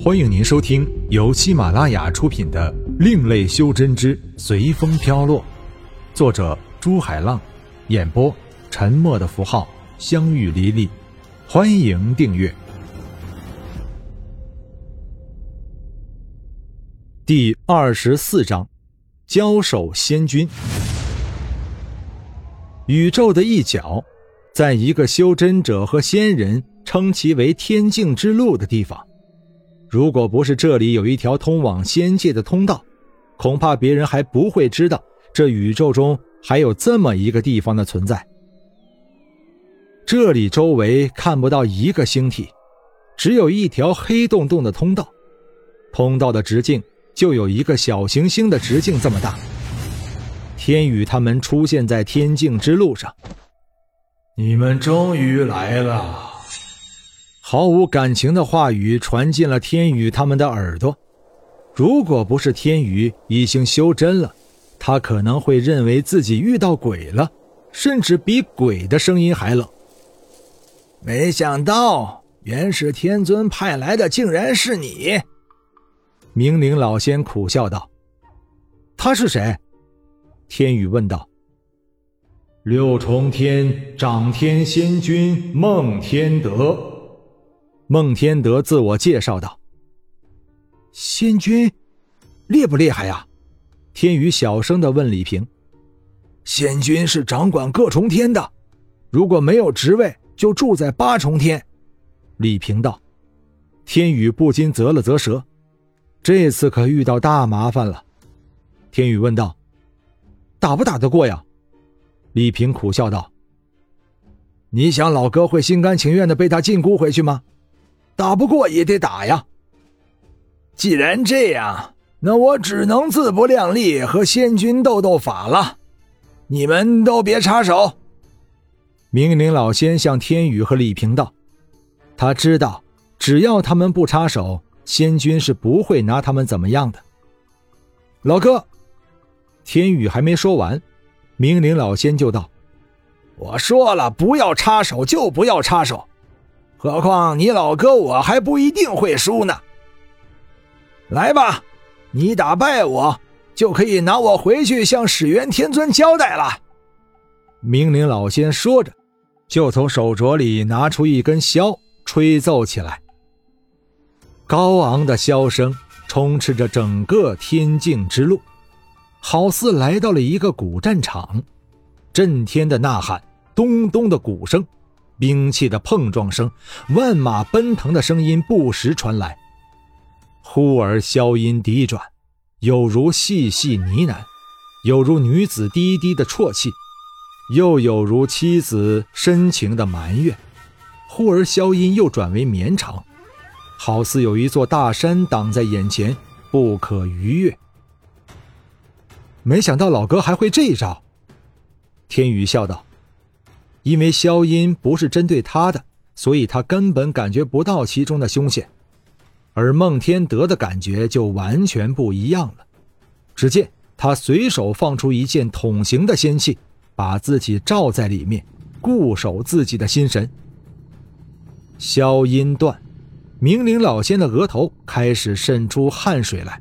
欢迎您收听由喜马拉雅出品的《另类修真之随风飘落》，作者朱海浪，演播沉默的符号、相遇离离。欢迎订阅。第二十四章：交手仙君。宇宙的一角，在一个修真者和仙人称其为天境之路的地方。如果不是这里有一条通往仙界的通道，恐怕别人还不会知道这宇宙中还有这么一个地方的存在。这里周围看不到一个星体，只有一条黑洞洞的通道，通道的直径就有一个小行星的直径这么大。天宇他们出现在天境之路上，你们终于来了。毫无感情的话语传进了天宇他们的耳朵。如果不是天宇已经修真了，他可能会认为自己遇到鬼了，甚至比鬼的声音还冷。没想到元始天尊派来的竟然是你！明灵老仙苦笑道：“他是谁？”天宇问道。“六重天掌天仙君孟天德。”孟天德自我介绍道：“仙君，厉不厉害呀？”天宇小声的问李平：“仙君是掌管各重天的，如果没有职位，就住在八重天。”李平道。天宇不禁啧了啧舌，这次可遇到大麻烦了。天宇问道：“打不打得过呀？”李平苦笑道：“你想老哥会心甘情愿的被他禁锢回去吗？”打不过也得打呀。既然这样，那我只能自不量力和仙君斗斗法了。你们都别插手。明灵老仙向天宇和李平道：“他知道，只要他们不插手，仙君是不会拿他们怎么样的。”老哥，天宇还没说完，明灵老仙就道：“我说了，不要插手，就不要插手。”何况你老哥我还不一定会输呢。来吧，你打败我，就可以拿我回去向始元天尊交代了。明灵老仙说着，就从手镯里拿出一根箫，吹奏起来。高昂的箫声充斥着整个天境之路，好似来到了一个古战场，震天的呐喊，咚咚的鼓声。兵器的碰撞声，万马奔腾的声音不时传来。忽而箫音低转，有如细细呢喃，有如女子低低的啜泣，又有如妻子深情的埋怨。忽而箫音又转为绵长，好似有一座大山挡在眼前，不可逾越。没想到老哥还会这一招，天宇笑道。因为消音不是针对他的，所以他根本感觉不到其中的凶险，而孟天德的感觉就完全不一样了。只见他随手放出一件桶形的仙器，把自己罩在里面，固守自己的心神。消音断，明灵老仙的额头开始渗出汗水来。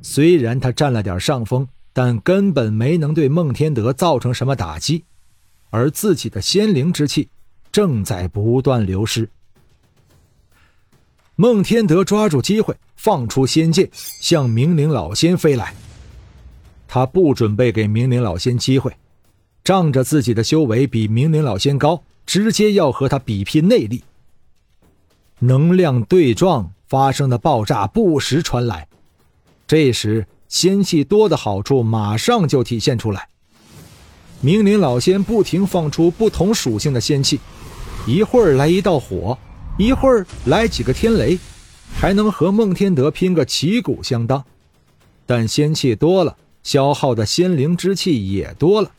虽然他占了点上风，但根本没能对孟天德造成什么打击。而自己的仙灵之气正在不断流失。孟天德抓住机会，放出仙剑，向明灵老仙飞来。他不准备给明灵老仙机会，仗着自己的修为比明灵老仙高，直接要和他比拼内力。能量对撞发生的爆炸不时传来，这时仙气多的好处马上就体现出来。明灵老仙不停放出不同属性的仙气，一会儿来一道火，一会儿来几个天雷，还能和孟天德拼个旗鼓相当。但仙气多了，消耗的仙灵之气也多了。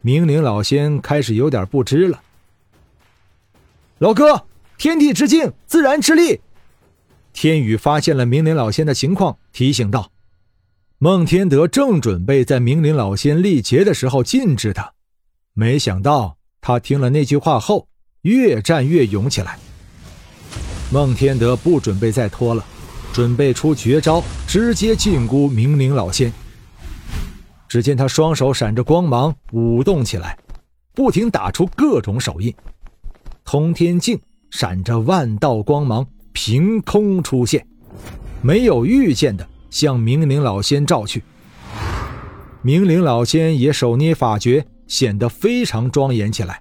明灵老仙开始有点不知了。老哥，天地之境，自然之力。天宇发现了明灵老仙的情况，提醒道。孟天德正准备在明灵老仙力竭的时候禁止他，没想到他听了那句话后，越战越勇起来。孟天德不准备再拖了，准备出绝招，直接禁锢明灵老仙。只见他双手闪着光芒，舞动起来，不停打出各种手印。通天镜闪着万道光芒，凭空出现，没有预见的向明灵老仙照去。明灵老仙也手捏法诀，显得非常庄严起来。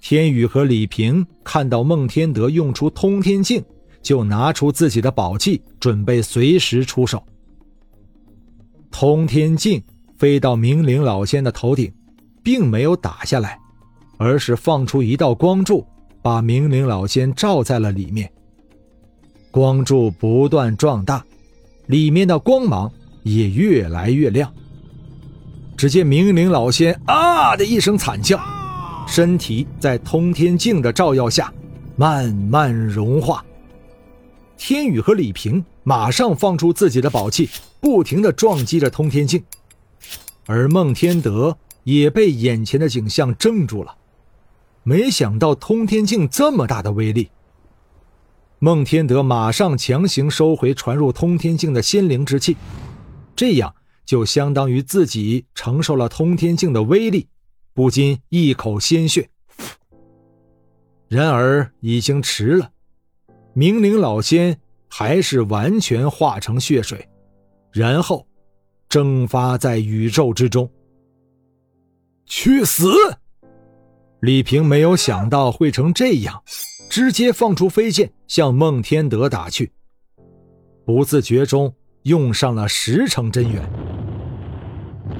天宇和李平看到孟天德用出通天镜，就拿出自己的宝器，准备随时出手。通天镜飞到明灵老仙的头顶，并没有打下来。而是放出一道光柱，把明灵老仙罩在了里面。光柱不断壮大，里面的光芒也越来越亮。只见明灵老仙啊的一声惨叫，身体在通天镜的照耀下慢慢融化。天宇和李平马上放出自己的宝器，不停的撞击着通天镜，而孟天德也被眼前的景象怔住了。没想到通天镜这么大的威力，孟天德马上强行收回传入通天境的仙灵之气，这样就相当于自己承受了通天境的威力，不禁一口鲜血。然而已经迟了，明灵老仙还是完全化成血水，然后蒸发在宇宙之中。去死！李平没有想到会成这样，直接放出飞剑向孟天德打去，不自觉中用上了十成真元。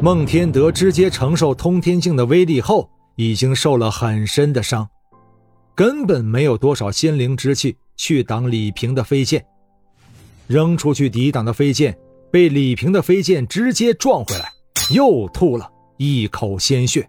孟天德直接承受通天镜的威力后，已经受了很深的伤，根本没有多少仙灵之气去挡李平的飞剑，扔出去抵挡的飞剑被李平的飞剑直接撞回来，又吐了一口鲜血。